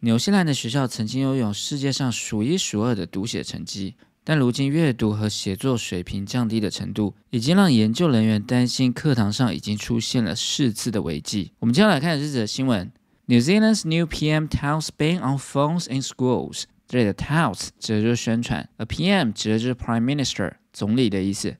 纽西兰的学校曾经拥有世界上数一数二的读写成绩，但如今阅读和写作水平降低的程度，已经让研究人员担心课堂上已经出现了识字的危机。我们接下来看的这则新闻：New Zealand's new PM touts ban on phones in schools。这里的 touts 指的就是宣传，而 PM 指的就是 Prime Minister 总理的意思。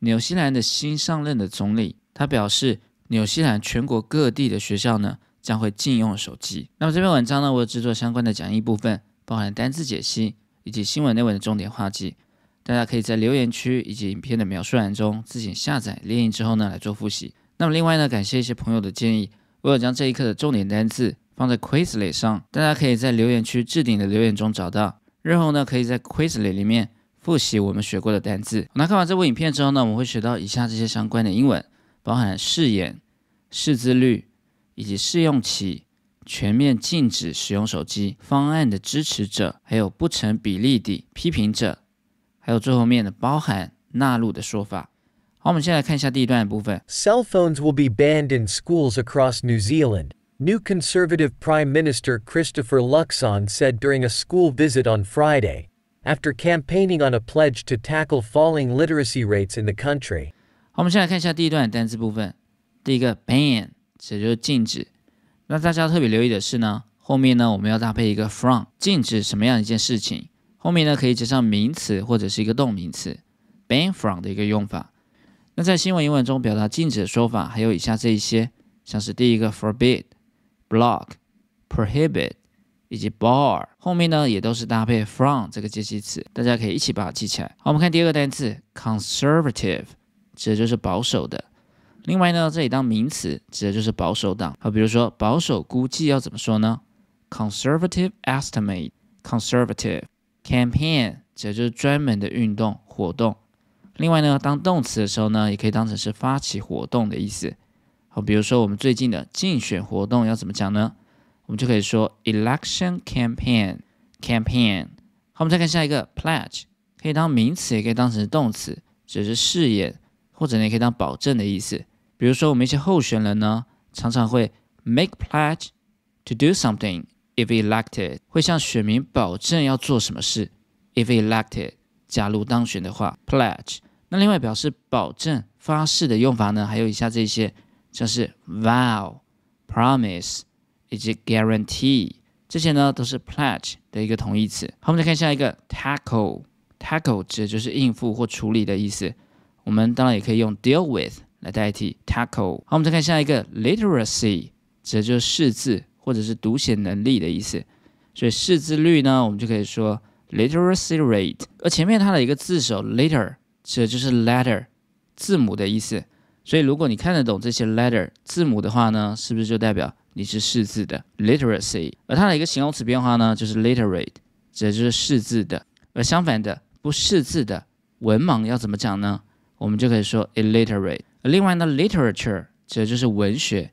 纽西兰的新上任的总理，他表示，纽西兰全国各地的学校呢。将会禁用手机。那么这篇文章呢，我有制作相关的讲义部分，包含单词解析以及新闻内文的重点话记。大家可以在留言区以及影片的描述栏中自行下载练印之后呢来做复习。那么另外呢，感谢一些朋友的建议，我有将这一课的重点单词放在 Quizlet 上，大家可以在留言区置顶的留言中找到。日后呢，可以在 Quizlet 里面复习我们学过的单词。那看完这部影片之后呢，我们会学到以下这些相关的英文，包含誓言、识字率。以及试用期、全面禁止使用手机方案的支持者，还有不成比例的批评者，还有最后面的包含纳入的说法。好，我们先来看一下第一段的部分。Cell phones will be banned in schools across New Zealand. New Conservative Prime Minister Christopher Luxon said during a school visit on Friday, after campaigning on a pledge to tackle falling literacy rates in the country. 好，我们先来看一下第一段的单词部分。第一个 ban。 这就是禁止。那大家特别留意的是呢，后面呢我们要搭配一个 from，禁止什么样一件事情？后面呢可以接上名词或者是一个动名词，ban from 的一个用法。那在新闻英文中表达禁止的说法还有以下这一些，像是第一个 forbid、block、prohibit 以及 bar，后面呢也都是搭配 from 这个介系词，大家可以一起把它记起来。好，我们看第二个单词 conservative，指的就是保守的。另外呢，这里当名词指的就是保守党。好，比如说保守估计要怎么说呢？Conservative estimate。Conservative campaign 指的就是专门的运动活动。另外呢，当动词的时候呢，也可以当成是发起活动的意思。好，比如说我们最近的竞选活动要怎么讲呢？我们就可以说 election campaign。Campaign。好，我们再看下一个 pledge，可以当名词，也可以当成动词，指的是誓言，或者呢，也可以当保证的意思。比如说，我们一些候选人呢，常常会 make pledge to do something if elected，会向选民保证要做什么事。if elected，假如当选的话，pledge。那另外表示保证、发誓的用法呢，还有以下这些，像是 vow、promise 以及 guarantee，这些呢都是 pledge 的一个同义词。好，我们再看下一个 tackle，tackle 指的就是应付或处理的意思。我们当然也可以用 deal with。来代替 tackle。好，我们再看下一个 literacy，指的就是识字或者是读写能力的意思。所以识字率呢，我们就可以说 literacy rate。而前面它的一个字首 letter，指的就是 letter 字母的意思。所以如果你看得懂这些 letter 字母的话呢，是不是就代表你是识字的 literacy？而它的一个形容词变化呢，就是 literate，指的就是识字的。而相反的，不识字的文盲要怎么讲呢？我们就可以说 illiterate。另外呢，literature 指的就是文学，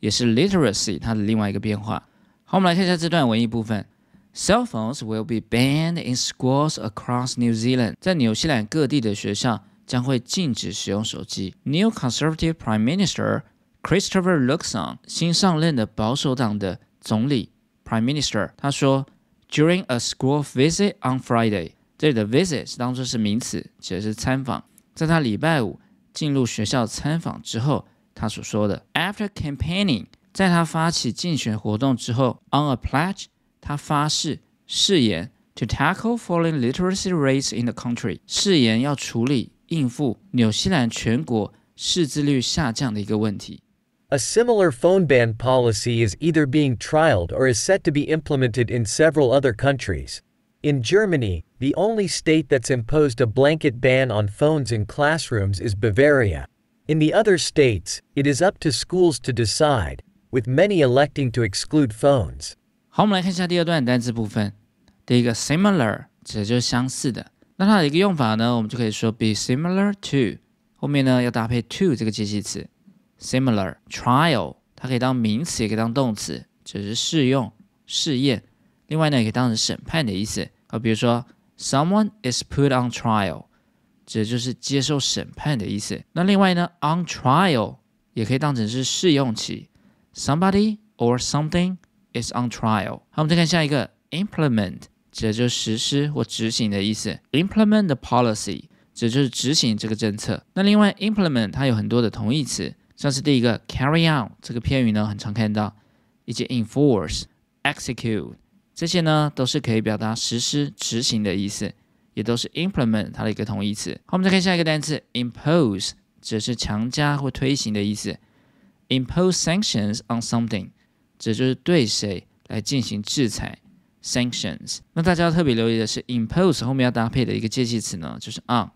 也是 literacy 它的另外一个变化。好，我们来看一下这段文艺部分。Cell phones will be banned in schools across New Zealand。在纽西兰各地的学校将会禁止使用手机。New Conservative Prime Minister Christopher Luxon 新上任的保守党的总理 Prime Minister 他说，During a school visit on Friday，这里的 visit 是当做是名词，指的是参访。在他礼拜五。进入学校参访之后，他所说的 After campaigning，在他发起竞选活动之后，on a pledge，他发誓誓言 to tackle falling literacy rates in the country，誓言要处理应付纽西兰全国识字率下降的一个问题。A similar phone ban policy is either being trialed or is set to be implemented in several other countries. In Germany, the only state that's imposed a blanket ban on phones in classrooms is Bavaria. In the other states, it is up to schools to decide, with many electing to exclude phones. 好，我们来看一下第二段单词部分。第一个 similar 指的就是相似的，那它的一个用法呢，我们就可以说 be similar to，后面呢要搭配 to 这个介系词。similar trial 它可以当名词，也可以当动词，只是试用、试验。另外呢，也可以当成审判的意思。 啊，比如说，someone is put on trial，指的就是接受审判的意思。那另外呢，on trial 也可以当成是试用期。Somebody or something is on trial。好，我们再看下一个，implement 指的就是实施或执行的意思。implement the policy 指的就是执行这个政策。那另外，implement 它有很多的同义词，像是第一个 carry out 这个片语呢，很常看到，以及 enforce、execute 这些呢，都是可以表达实施、执行的意思，也都是 implement 它的一个同义词。好，我们再看下一个单词，impose 指的是强加或推行的意思。impose sanctions on something 指就是对谁来进行制裁。sanctions。那大家要特别留意的是，impose 后面要搭配的一个介系词呢，就是 on。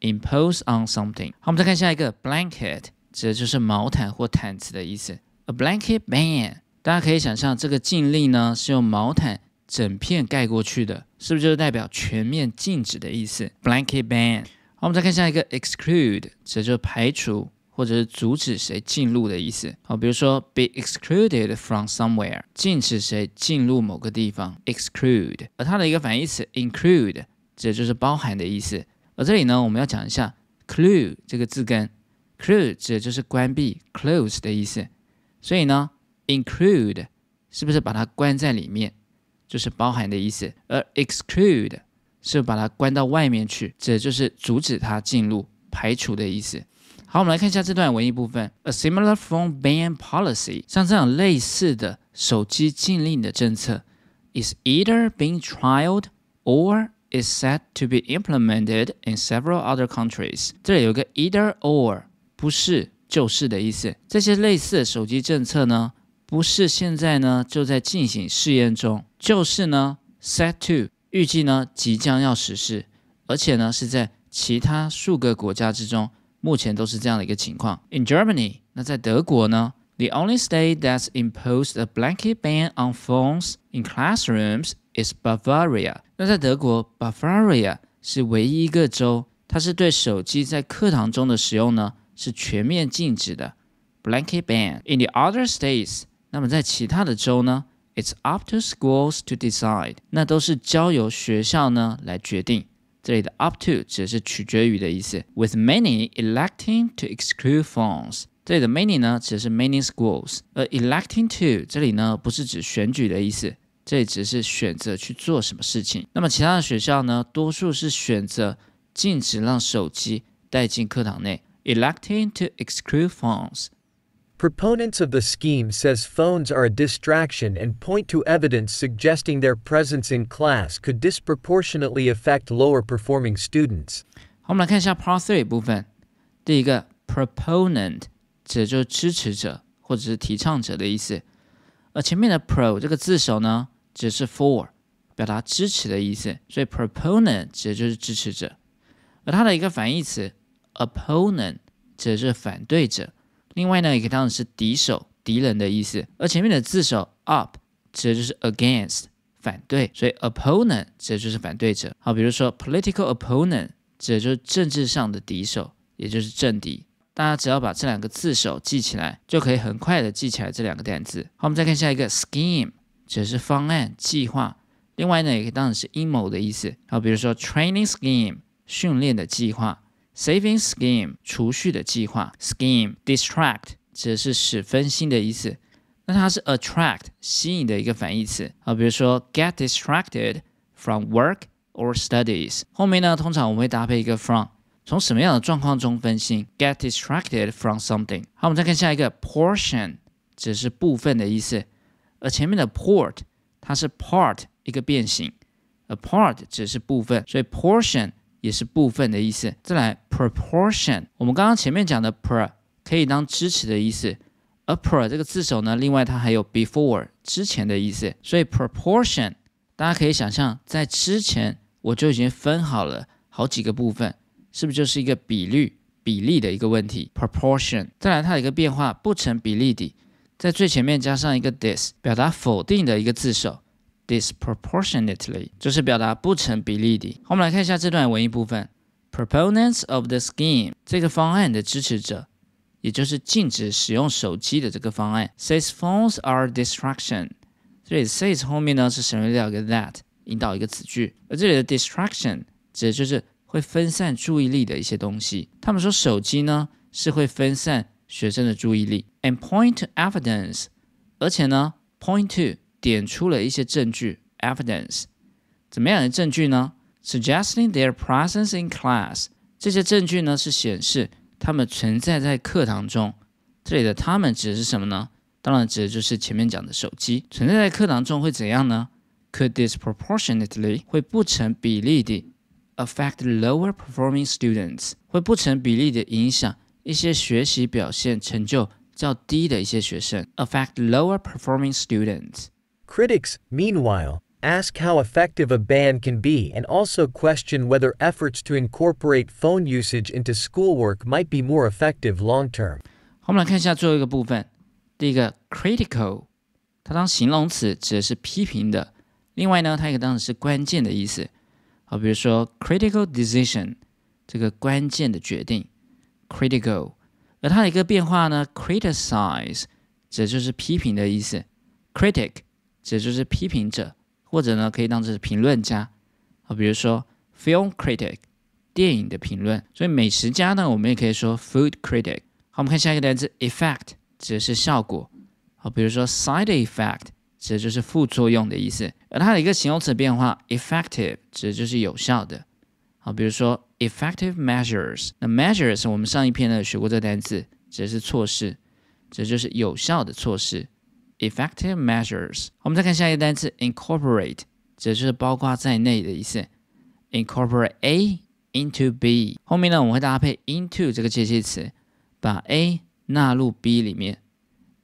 impose on something。好，我们再看下一个，blanket 指的就是毛毯或毯子的意思。A blanket ban，大家可以想象这个禁令呢是用毛毯整片盖过去的，是不是就是代表全面禁止的意思？blanket ban。好，我们再看下一个，exclude 指的就是排除。或者是阻止谁进入的意思。好，比如说 be excluded from somewhere，禁止谁进入某个地方。exclude，而它的一个反义词 include，指的就是包含的意思。而这里呢，我们要讲一下 clue 这个字根，clue 指的就是关闭 close 的意思。所以呢，include 是不是把它关在里面，就是包含的意思。而 exclude 是把它关到外面去，指的就是阻止它进入、排除的意思。好，我们来看一下这段文艺部分。A similar phone ban policy，像这样类似的手机禁令的政策，is either being trialed or is set to be implemented in several other countries。这里有个 either or，不是就是的意思。这些类似的手机政策呢，不是现在呢就在进行试验中，就是呢 set to 预计呢即将要实施，而且呢是在其他数个国家之中。目前都是这样的一个情况。In Germany，那在德国呢？The only state that's imposed a blanket ban on phones in classrooms is Bavaria。那在德国，Bavaria 是唯一一个州，它是对手机在课堂中的使用呢是全面禁止的。Blanket ban. In the other states， 那么在其他的州呢？It's up to schools to decide。那都是交由学校呢来决定。这里的 up to 指的是取决于的意思，with many electing to exclude phones。这里的 many 呢指的是 many schools，而 electing to 这里呢不是指选举的意思，这里只是选择去做什么事情。那么其他的学校呢，多数是选择禁止让手机带进课堂内，electing to exclude phones。Proponents of the scheme says phones are a distraction and point to evidence suggesting their presence in class could disproportionately affect lower performing students. 好，我们来看一下 Part Three 部分。第一个 proponent 指的就是支持者或者是提倡者的意思，而前面的 pro 这个字首呢，指的是 for，表达支持的意思，所以 proponent 指的就是支持者。而它的一个反义词 opponent 指的是反对者。 另外呢，也可以当成是敌手、敌人的意思。而前面的字首 up 指的就是 against 反对，所以 opponent 指的就是反对者。好，比如说 political opponent 指的就是政治上的敌手，也就是政敌。大家只要把这两个字首记起来，就可以很快的记起来这两个单词。好，我们再看下一个 scheme，指的是方案、计划。另外呢，也可以当成是阴谋的意思。好，比如说 training scheme 训练的计划。Saving scheme 储蓄的计划，scheme distract 指的是使分心的意思，那它是 attract 吸引的一个反义词啊，比如说 get distracted from work or studies，后面呢通常我们会搭配一个 from，从什么样的状况中分心，get distracted from something。好，我们再看下一个 portion，指的是部分的意思，而前面的 port 它是 part 一个变形，a part 指的是部分，所以 portion。也是部分的意思。再来，proportion，我们刚刚前面讲的 pro 可以当支持的意思，而 pro 这个字首呢，另外它还有 before 之前的意思。所以 proportion，大家可以想象，在之前我就已经分好了好几个部分，是不是就是一个比率、比例的一个问题？proportion。再来，它有一个变化，不成比例的，在最前面加上一个 this，表达否定的一个字首。Disproportionately 就是表达不成比例的。好，我们来看一下这段文艺部分。Proponents of the scheme 这个方案的支持者，也就是禁止使用手机的这个方案，says phones are distraction。这里 says 后面呢是省略掉一个 that，引导一个子句。而这里的 distraction 指的就是会分散注意力的一些东西。他们说手机呢是会分散学生的注意力，and point to evidence，而且呢 point to 点出了一些证据 （evidence）。怎么样的证据呢？Suggesting their presence in class。这些证据呢是显示他们存在在课堂中。这里的他们指的是什么呢？当然指的就是前面讲的手机存在在课堂中会怎样呢？Could disproportionately 会不成比例地 affect lower performing students 会不成比例地影响一些学习表现成就较低的一些学生，affect lower performing students。Critics, meanwhile, ask how effective a ban can be and also question whether efforts to incorporate phone usage into schoolwork might be more effective long term. 好，我们来看一下最后一个部分。第一个 critical，它当形容词指的是批评的。另外呢，它也可以当成是关键的意思。好，比如说 critical decision，这个关键的决定 critical。而它的一个变化呢，criticize 指的就是批评的意思，critic 指的就是批评者，或者呢可以当成是评论家。啊，比如说 film critic，电影的评论。所以美食家呢，我们也可以说 food critic。好，我们看下一个单词 effect，指的是效果。好，比如说 side effect，指的就是副作用的意思。而它的一个形容词变化 effective，指的就是有效的。好，比如说 effective measures，那 measures 我们上一篇呢学过这个单词，指的是措施，指的就是有效的措施。Effective measures。我们再看下一个单词 incorporate，指的就是包括在内的意思。incorporate A into B，后面呢我们会搭配 into 这个介系词，把 A 纳入 B 里面。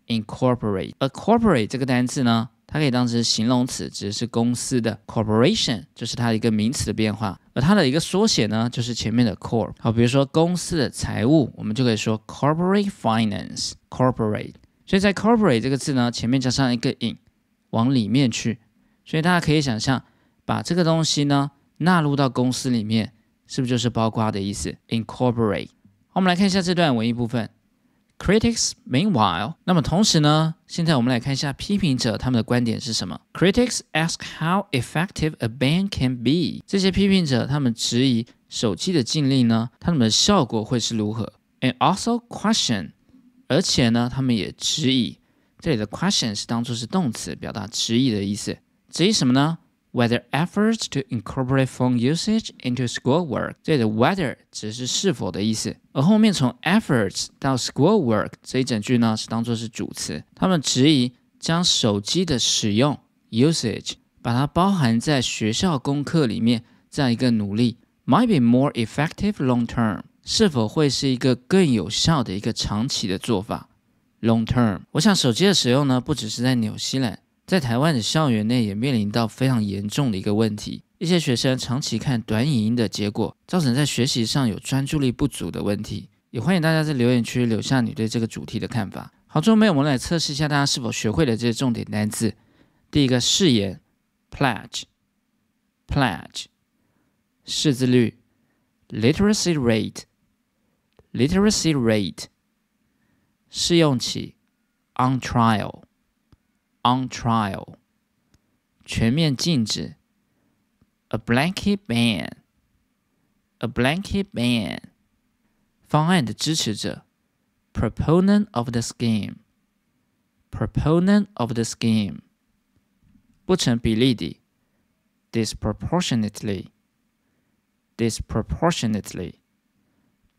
incorporate，而 corporate 这个单词呢，它可以当成形容词，指的是公司的 corporation，就是它的一个名词的变化。而它的一个缩写呢，就是前面的 corp。好，比如说公司的财务，我们就可以说 corporate finance，corporate。所以在 corporate 这个字呢，前面加上一个 in，往里面去。所以大家可以想象，把这个东西呢纳入到公司里面，是不是就是包括的意思？incorporate。好，我们来看一下这段文艺部分。Critics, meanwhile，那么同时呢，现在我们来看一下批评者他们的观点是什么。Critics ask how effective a ban can be。这些批评者他们质疑手机的禁令呢，它们的效果会是如何？And also question，而且呢，他们也质疑。这里的 question 是当做是动词，表达质疑的意思。质疑什么呢？Whether efforts to incorporate phone usage into schoolwork，这里的 whether 只是是否的意思，而后面从 efforts 到 schoolwork 这一整句呢是当做是主词。他们质疑将手机的使用 usage 把它包含在学校功课里面这样一个努力，might be more effective long term，是否会是一个更有效的一个长期的做法？Long term，我想手机的使用呢，不只是在纽西兰。在台湾的校园内也面临到非常严重的一个问题，一些学生长期看短影音的结果，造成在学习上有专注力不足的问题。也欢迎大家在留言区留下你对这个主题的看法。好，最后面我们来测试一下大家是否学会了这些重点单词。第一个誓言，pledge，pledge，识字率，literacy rate rate，literacy rate，试用期，on trial。on trial，全面禁止；a blanket ban，a blanket ban，方案的支持者；proponent of the scheme，proponent of the scheme，不成比例的；disproportionately，disproportionately，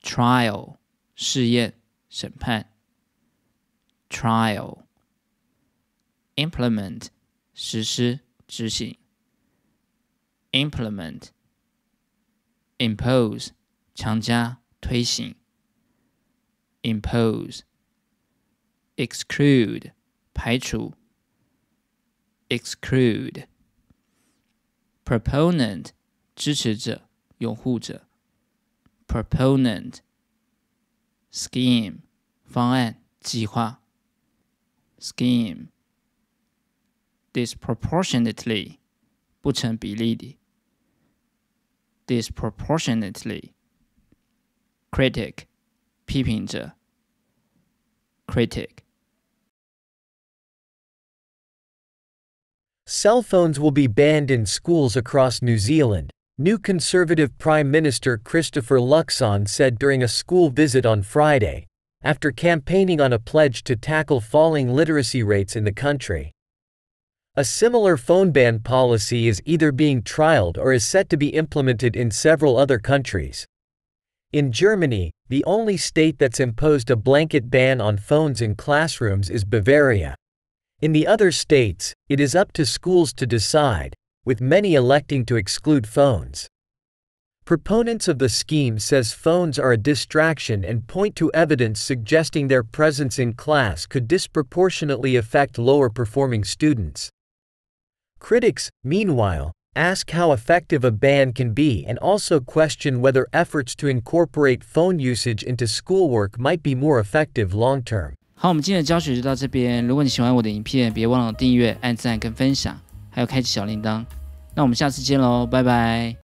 trial 试验审判，trial。implement 实施执行，implement impose 强加推行，impose exclude 排除，exclude proponent 支持者拥护者 ，proponent scheme 方案计划，scheme disproportionately 不成比例的，disproportionately critic 批评者，critic。 Cell phones will be banned in schools across New Zealand, new Conservative Prime Minister Christopher Luxon said during a school visit on Friday, after campaigning on a pledge to tackle falling literacy rates in the country. A similar phone ban policy is either being trialed or is set to be implemented in several other countries. In Germany, the only state that's imposed a blanket ban on phones in classrooms is Bavaria. In the other states, it is up to schools to decide, with many electing to exclude phones. Proponents of the scheme says phones are a distraction and point to evidence suggesting their presence in class could disproportionately affect lower performing students. Critics, meanwhile, ask how effective a ban can be and also question whether efforts to incorporate phone usage into schoolwork might be more effective long term. 好，我们今天的教学就到这边。如果你喜欢我的影片，别忘了订阅、按赞跟分享， 还有开启小铃铛。那我们下次见喽，拜拜。